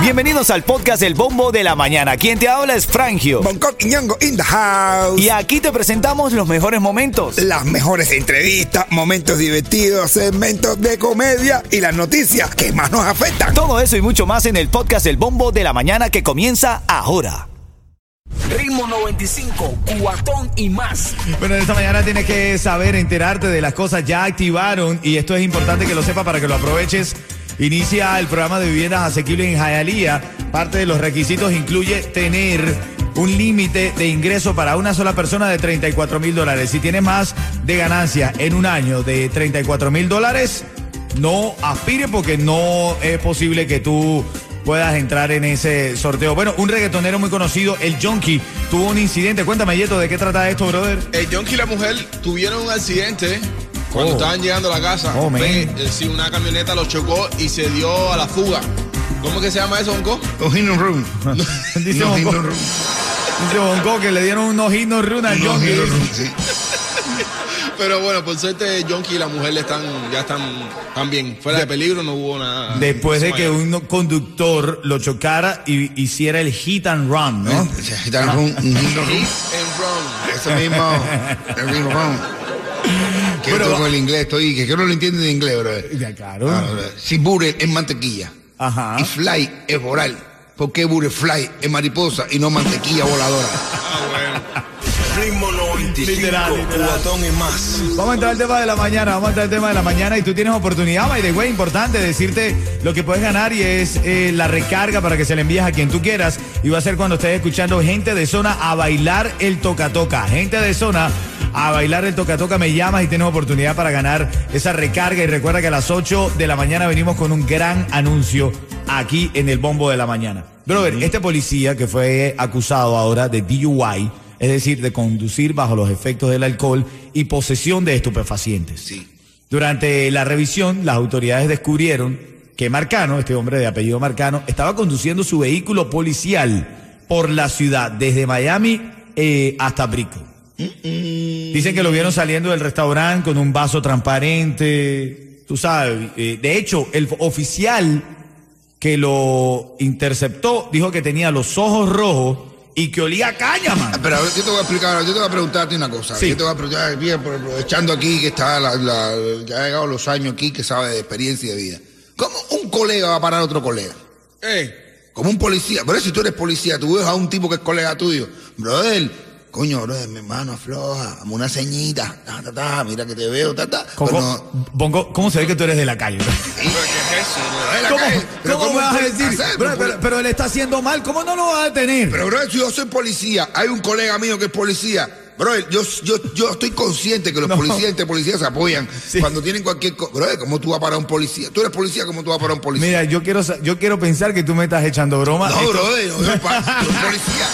Bienvenidos al podcast El Bombo de la Mañana. Quien te habla es Frangio. Bangkok y Ñongo in the house. Y aquí te presentamos los mejores momentos. Las mejores entrevistas, momentos divertidos, segmentos de comedia y las noticias que más nos afectan. Todo eso y mucho más en el podcast El Bombo de la Mañana que comienza ahora. Ritmo 95, cuatón y más. Bueno, esta mañana tienes que saber, enterarte de las cosas ya activaron y esto es importante que lo sepa para que lo aproveches. Inicia el programa de viviendas asequibles en Hialeah. Parte de los requisitos incluye tener un límite de ingreso para una sola persona de 34 mil dólares. Si tienes más de ganancia en un año de 34 mil dólares, no aspire porque no es posible que tú puedas entrar en ese sorteo. Bueno, un reggaetonero muy conocido, el Jonky, tuvo un incidente. Cuéntame, Yeto, ¿de qué trata esto, brother? El Jonky y la mujer tuvieron un accidente cuando Oh. estaban llegando a la casa. Oh. Ve, eh, sí, una camioneta lo chocó y se dio a la fuga. ¿Cómo que se llama eso, Bonco? Los hidden room. Dice Los Bonco, room. dice Bonco que le dieron unos himnos run al Los sí. Pero bueno, por suerte Jonky y la mujer están, ya están, están bien. Fuera de peligro no hubo nada. Después de No que un conductor lo chocara y hiciera el hit and run, ¿no? Hidden room, un hidden room. Hit and run. Eso mismo. El hidden room. Que Pero- con el inglés, estoy que no lo entiendo en inglés, bro. Ya, claro. Ah, bro. Si bure es mantequilla Ajá. y fly es oral, ¿por qué butterfly es mariposa y no mantequilla voladora? Ritmo 95, Literal, literal. y más. Vamos a entrar al tema de la mañana, vamos a entrar al tema de la mañana y tú tienes oportunidad, by the way, importante decirte lo que puedes ganar y es eh, la recarga para que se le envíes a quien tú quieras y va a ser cuando estés escuchando gente de zona a bailar el toca toca, gente de zona a bailar el toca toca, me llamas y tienes oportunidad para ganar esa recarga y recuerda que a las 8 de la mañana venimos con un gran anuncio aquí en el bombo de la mañana. Brother, este policía que fue acusado ahora de DUI, es decir, de conducir bajo los efectos del alcohol y posesión de estupefacientes. Sí. Durante la revisión, las autoridades descubrieron que Marcano, este hombre de apellido Marcano, estaba conduciendo su vehículo policial por la ciudad, desde Miami eh, hasta Brico. Dicen que lo vieron saliendo del restaurante con un vaso transparente, tú sabes. eh, de hecho, el oficial que lo interceptó dijo que tenía los ojos rojos y que olía a caña, man. Pero a ver, yo te voy a explicar, yo te voy a preguntarte una cosa. Sí. Yo te voy a preguntar, bien, aprovechando aquí que está la, la- ya ha llegado los años aquí que sabe de experiencia y de vida. ¿Cómo un colega va a parar a otro colega? Eh, Como un policía. Pero si tú eres policía, tú ves a un tipo que es colega tuyo. Brother, coño, brother, mi hermano afloja, dame una ceñita, ta, ta, ta, mira que te veo, ta, ta. ¿Cómo, Pero no- Bongo, ¿cómo se ve que tú eres de la calle? bro? ¿Cómo, cómo ¿cómo vas a decir? hacer? Bro, pero, pero él está haciendo mal, ¿cómo no lo va a detener? Pero, bro, si yo soy policía, hay un colega mío que es policía. Bro, yo, yo, yo estoy consciente que los No. policías entre policías se apoyan Sí. cuando tienen cualquier cosa. Bro, ¿cómo tú vas a parar a un policía? Tú eres policía, ¿cómo tú vas a parar a un policía? Mira, yo quiero, yo quiero pensar que tú me estás echando broma. no, Esto- bro, pa- un policía,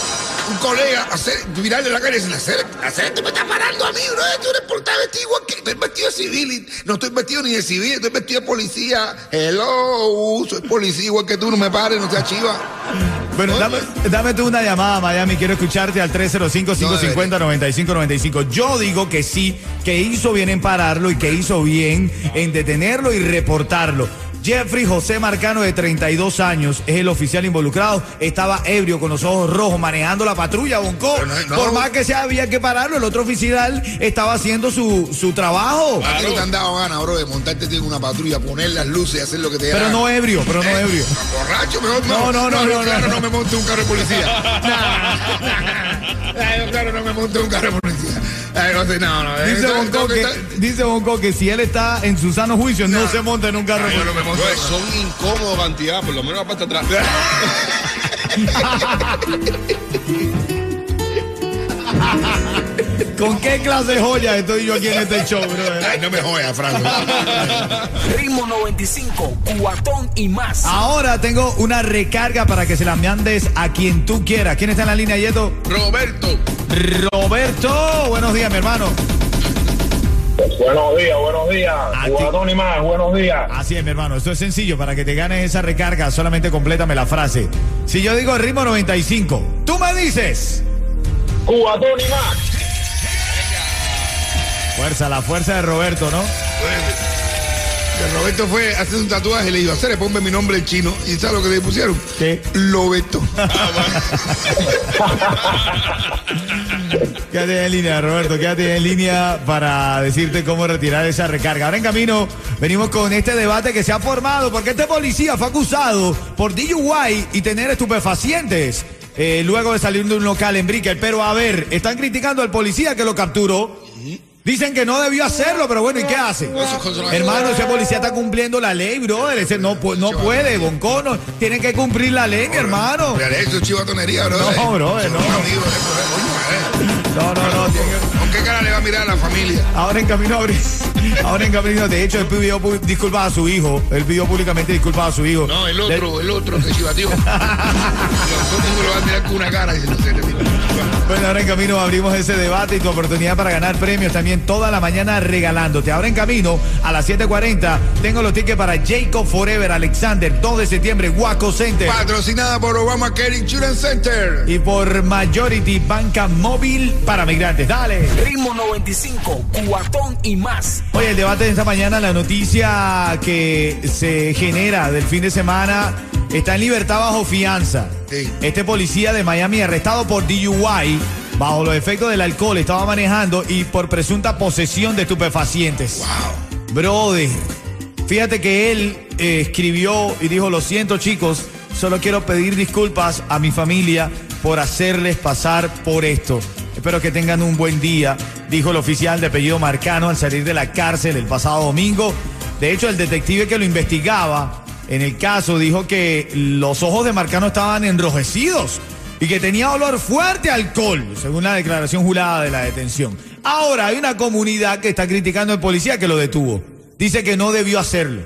un colega, hacer, mirarle la cara y decirle, hacer, hacer, tú me estás parando a mí, bro, tú eres por estar vestido que, estoy vestido de civil, y no estoy vestido ni de civil, estoy vestido de policía. Hello, soy policía igual que tú, no me pares, no seas chiva. Bueno, dame, dame tú una llamada, Miami. Quiero escucharte al 305-550-9595. Yo digo que sí, que hizo bien en pararlo y que hizo bien en detenerlo y reportarlo. Jeffrey José Marcano, de 32 años, es el oficial involucrado. Estaba ebrio, con los ojos rojos, manejando la patrulla, Bonco. No- no. Por más que sea, había que pararlo. El otro oficial estaba haciendo su, su trabajo. A ti no te han dado ganas, bro, de montarte en una patrulla, poner las luces y hacer lo que te Pero no ebrio, pero no Eh, ebrio. Borracho, mejor No, no, no, no, claro, no. no me monte un carro de policía. Ay, claro, no me monte un carro de policía. No no. Dice Bonco, que, dice Bonco que si él está en su sano juicio, no, No. se monta en un carro. Ay, yo no me monto. bro, son incómodos cantidad, por lo menos la parte atrás. ¿Con qué clase de joya estoy yo aquí en este show, bro? Ay, no me jodas, Franco. Ritmo 95, cuatón y más. Ahora tengo una recarga para que se la mandes a quien tú quieras. ¿Quién está en la línea, Yeto? Roberto, Roberto, buenos días, mi hermano. Buenos días, buenos días. Jugador y más, buenos días. Así es, mi hermano. Esto es sencillo. Para que te ganes esa recarga, solamente complétame la frase. Si yo digo ritmo 95, tú me dices. Cubatón y más. Fuerza, la fuerza de Roberto, ¿no? Roberto fue a hacer un tatuaje y le dijo, hacer, ponme mi nombre en chino. ¿Y sabes lo que le pusieron? ¿Qué? Lobeto. Quédate en línea, Roberto, quédate en línea para decirte cómo retirar esa recarga. Ahora en camino venimos con este debate que se ha formado porque este policía fue acusado por DUI y tener estupefacientes. eh, luego de salir de un local en Brickell. Pero a ver, están criticando al policía que lo capturó. Dicen que no debió hacerlo, pero bueno, ¿y qué hace? Hermano, ese policía está cumpliendo la ley, brother. Ese no, no puede, Boncono. Tiene que cumplir la ley, mi hermano. Mira, eso es chivatonería, bro. No, brother, no. Amigo, eh, No, no, no. ¿Con qué cara le va a mirar a la familia? Ahora en camino a abrir- Ahora en camino, de hecho, él pidió disculpas a su hijo. Él pidió públicamente disculpas a su hijo. No, el otro, el otro que chivatió. Todo el mundo lo va a mirar con una cara y le digo, Bueno, ahora en camino abrimos ese debate y tu oportunidad para ganar premios también toda la mañana regalándote. Ahora en camino, a las 7.40, tengo los tickets para Jacob Forever Alexander, 2 de septiembre, Waco Center. Patrocinada por Obamacare Insurance Center. Y por Majority Banca Móvil para Migrantes. Dale. Ritmo 95, cuatón y más. Oye, el debate de esta mañana, la noticia que se genera del fin de semana está en libertad bajo fianza. Sí. Este policía de Miami arrestado por DUI bajo los efectos del alcohol estaba manejando y por presunta posesión de estupefacientes. Wow. Brother, fíjate que él eh, escribió y dijo, lo siento chicos, solo quiero pedir disculpas a mi familia por hacerles pasar por esto. Espero que tengan un buen día, dijo el oficial de apellido Marcano al salir de la cárcel el pasado domingo. De hecho, el detective que lo investigaba en el caso dijo que los ojos de Marcano estaban enrojecidos y que tenía olor fuerte a alcohol, según la declaración jurada de la detención. Ahora hay una comunidad que está criticando al policía que lo detuvo. Dice que no debió hacerlo,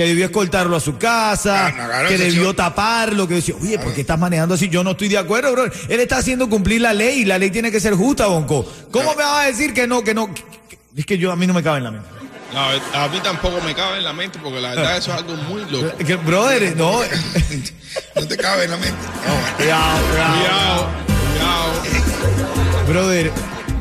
que debió escoltarlo a su casa, no, que debió taparlo, que decía, oye, ¿por qué estás manejando así? Yo no estoy de acuerdo, bro. Él está haciendo cumplir la ley y la ley tiene que ser justa, Bonco. ¿Cómo me vas a decir que no, que no? que- que- Es que yo a mí no me cabe en la mente. No, a mí tampoco me cabe en la mente porque la verdad eso es algo muy loco. Que, brother, no. No te cabe en la mente. Cuidado. Cuidado, cuidado. Brother,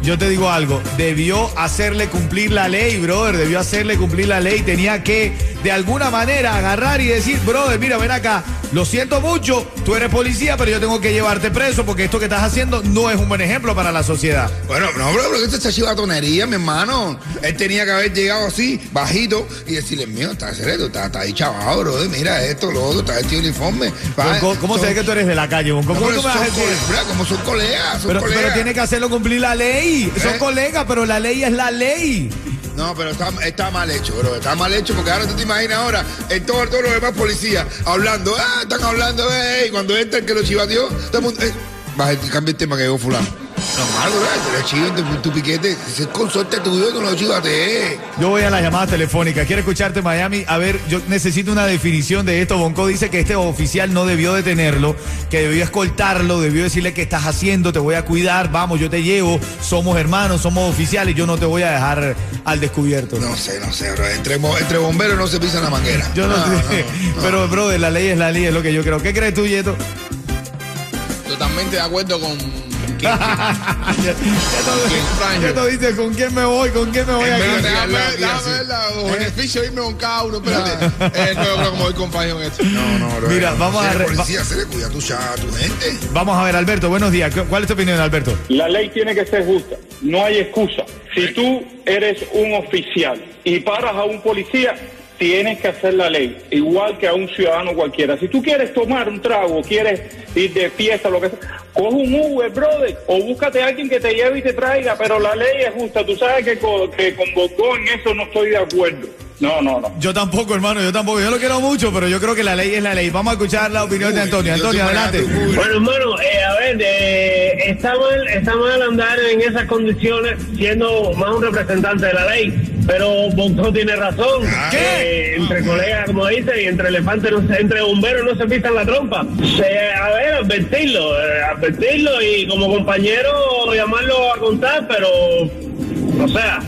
yo te digo algo, debió hacerle cumplir la ley, brother, debió hacerle cumplir la ley, tenía que de alguna manera agarrar y decir, brother, mira, ven acá, lo siento mucho, tú eres policía, pero yo tengo que llevarte preso porque esto que estás haciendo no es un buen ejemplo para la sociedad. Bueno, no, bro, pero esto es chivatonería, mi hermano. Él tenía que haber llegado así, bajito, y decirle, mío, está serio, está, está ahí chavado, bro. Mira esto, lo otro, está vestido de uniforme. Va, ¿Cómo, cómo se ve que tú eres de la calle, Bonco? No, ¿Cómo pero tú me vas a decir? colegas, son Pero, colegas. pero tiene que hacerlo cumplir la ley. Son ¿Eh? colegas, pero la ley es la ley. No, pero está, está mal hecho, bro. Está mal hecho porque ahora tú te imaginas ahora, en todo, todos los demás policías hablando, ah, están hablando, eh, y cuando entra el que lo chivateó, todo el mundo, eh, baja, cambia el tema que llegó fulano. Normal, eres chivo en tu, tu piquete, es consorte tuyo, tú no lo chivatees. Yo voy a las llamadas telefónicas. Quiero escucharte, Miami. A ver, yo necesito una definición de esto. Bonco dice que este oficial no debió detenerlo, que debió escoltarlo, debió decirle qué estás haciendo, te voy a cuidar, vamos, yo te llevo, somos hermanos, somos oficiales, yo no te voy a dejar al descubierto. No sé, no sé, bro. Entre, entre bomberos no se pisan la manguera. Yo no, sé, pero brother, la ley es la ley, es lo que yo creo. ¿Qué crees tú, Yeto? Totalmente de acuerdo con todo- ya todo dice, ¿con quién me voy? ¿Con quién me voy aquí? Déjame la- ver, déjame los beneficios de irme con cada uno. Espérate. Eh, no, me voy con Franjo en esto. No, no, bro. Mira, vamos a policía, se le cuida a tu, cha- a tu gente. Vamos a ver, Alberto, buenos días. ¿Cu- ¿Cuál es tu opinión, Alberto? La ley tiene que ser justa. No hay excusa. Si tú eres un oficial y paras a un policía, tienes que hacer la ley, igual que a un ciudadano cualquiera. Si tú quieres tomar un trago, quieres ir de fiesta, lo que sea, coge un Uber, brother, o búscate a alguien que te lleve y te traiga, pero la ley es justa. Tú sabes que con, que con Bocó en eso no estoy de acuerdo. No, no, no. Yo tampoco, hermano, yo tampoco. Yo lo quiero mucho, pero yo creo que la ley es la ley. Vamos a escuchar la opinión de Antonio. Antonio, adelante. Bueno, hermano, eh, a ver, eh, está, mal, está mal andar en esas condiciones siendo más un representante de la ley, pero Bonco tiene razón. ¿Qué? Eh, entre colegas, como dicen, y entre elefantes, no se- entre bomberos no se pistan la trompa. Eh, a ver, advertirlo, eh, advertirlo y como compañero llamarlo a contar, pero, o sea,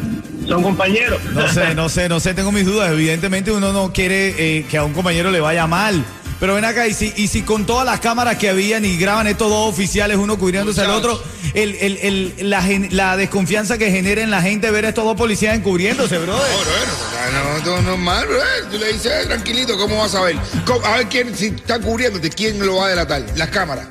son compañeros. No sé, no sé, no sé, tengo mis dudas. Evidentemente uno no quiere eh, que a un compañero le vaya mal. Pero ven acá, y si, y si con todas las cámaras que habían y graban estos dos oficiales, uno cubriéndose al otro, el, el- el- la, gen- la desconfianza que genera en la gente ver a estos dos policías encubriéndose, brother. No, bueno, no, todo normal, bro. Tú le dices, eh, tranquilito, ¿cómo vas a ver? ¿Cómo- A ver quién, si está cubriéndote, ¿quién lo va a delatar? Las cámaras.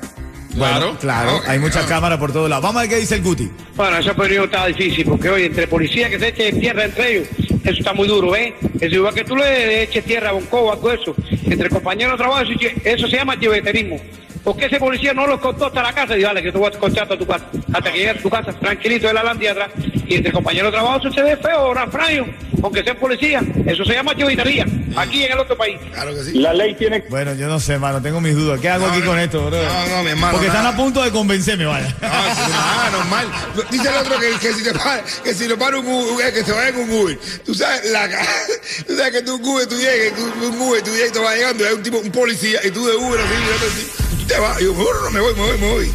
Bueno, claro, Ok, hay muchas cámaras por todos lados. Vamos a ver qué dice el Guti. Bueno, esa opinión está difícil porque, oye, entre policías que se eche tierra entre ellos, eso está muy duro, ¿eh? Eso igual que tú le eches tierra a Bonco o algo de eso. Entre compañeros de trabajo, eso, se llama chiveterismo. ¿Por qué ese policía no los contó hasta la casa? Y dale, que tú vas a contar hasta tu casa. Hasta que llegue a tu casa, tranquilito de la atrás. Y entre compañeros de trabajo eso se ve feo, ranfraño, aunque sea policía. Eso se llama chivetería. Aquí en el otro país. Claro que sí. La ley tiene Bueno, yo no sé, mano, tengo mis dudas. ¿Qué hago No, aquí no, con esto, bro? no, no, mi hermano, Porque están a punto de convencerme, vaya. Ah, ah, normal. Dice el otro que, que si te para, que si lo para un Uber, que se vaya con un Uber. Tú sabes, la, tú sabes que tú un Uber, tú llegues, tú, un Uber, tú llegues y te vas llegando, y hay un tipo, un policía, y tú de Uber así, mirando así, tú te vas, y yo, "Bueno, no, me voy, me voy, me voy.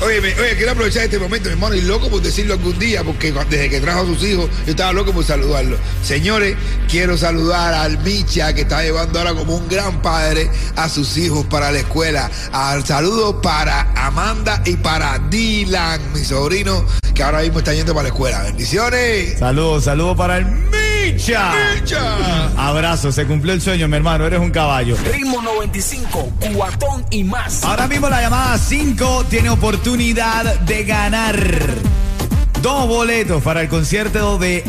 Oye, oye, quiero aprovechar este momento, mi hermano, y loco por decirlo algún día, porque desde que trajo a sus hijos, yo estaba loco por saludarlo. Señores, quiero saludar al Micha, que está llevando ahora como un gran padre a sus hijos para la escuela. Al saludo para Amanda y para Dylan, mi sobrino, que ahora mismo está yendo para la escuela. Bendiciones. Saludos, saludos para el Micha. Abrazo, se cumplió el sueño, mi hermano, eres un caballo. Ritmo 95, cuatón y más. Ahora mismo la llamada 5 tiene oportunidad de ganar dos boletos para el concierto de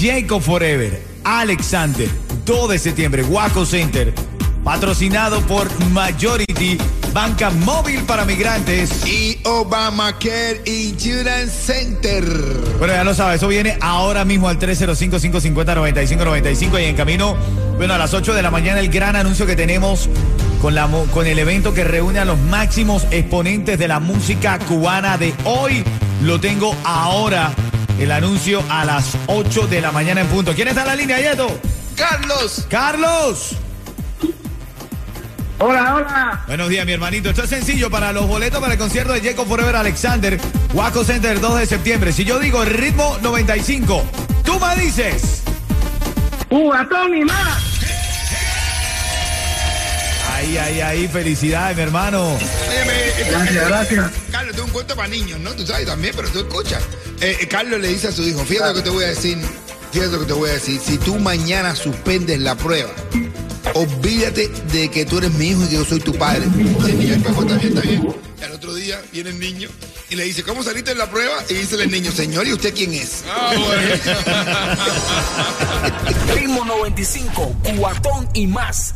Jacob Forever, Alexander, 2 de septiembre, Waco Center, patrocinado por Majority, banca móvil para migrantes. Y Obamacare Insurance Center. Bueno, ya lo sabes, eso viene ahora mismo al 305-550-9595 y en camino, bueno, a las 8 de la mañana el gran anuncio que tenemos con, la, con el evento que reúne a los máximos exponentes de la música cubana de hoy. Lo tengo ahora, el anuncio a las 8 de la mañana en punto. ¿Quién está en la línea, Yeto? Carlos. Carlos. Hola, hola. Buenos días, mi hermanito. Esto es sencillo para los boletos para el concierto de Jacob Forever Alexander, Waco Center el 2 de septiembre. Si yo digo ritmo 95, tú me dices. Cubatón y más. Ay, ay, ay, felicidades, mi hermano. Óyeme, eh, Gracias, gracias. Carlos, tengo un cuento para niños, ¿no? Tú sabes también, pero tú escuchas. Eh, eh, Carlos le dice a su hijo, fíjate lo que te voy a decir, fíjate lo que te voy a decir. Si tú mañana suspendes la prueba, olvídate de que tú eres mi hijo y que yo soy tu padre. El niño, "Papá, está bien, está bien. Y al otro día viene el niño y le dice, ¿cómo saliste en la prueba? Y dice el niño, señor, ¿y usted quién es? Ah, bueno. Ritmo 95, cuatón y más.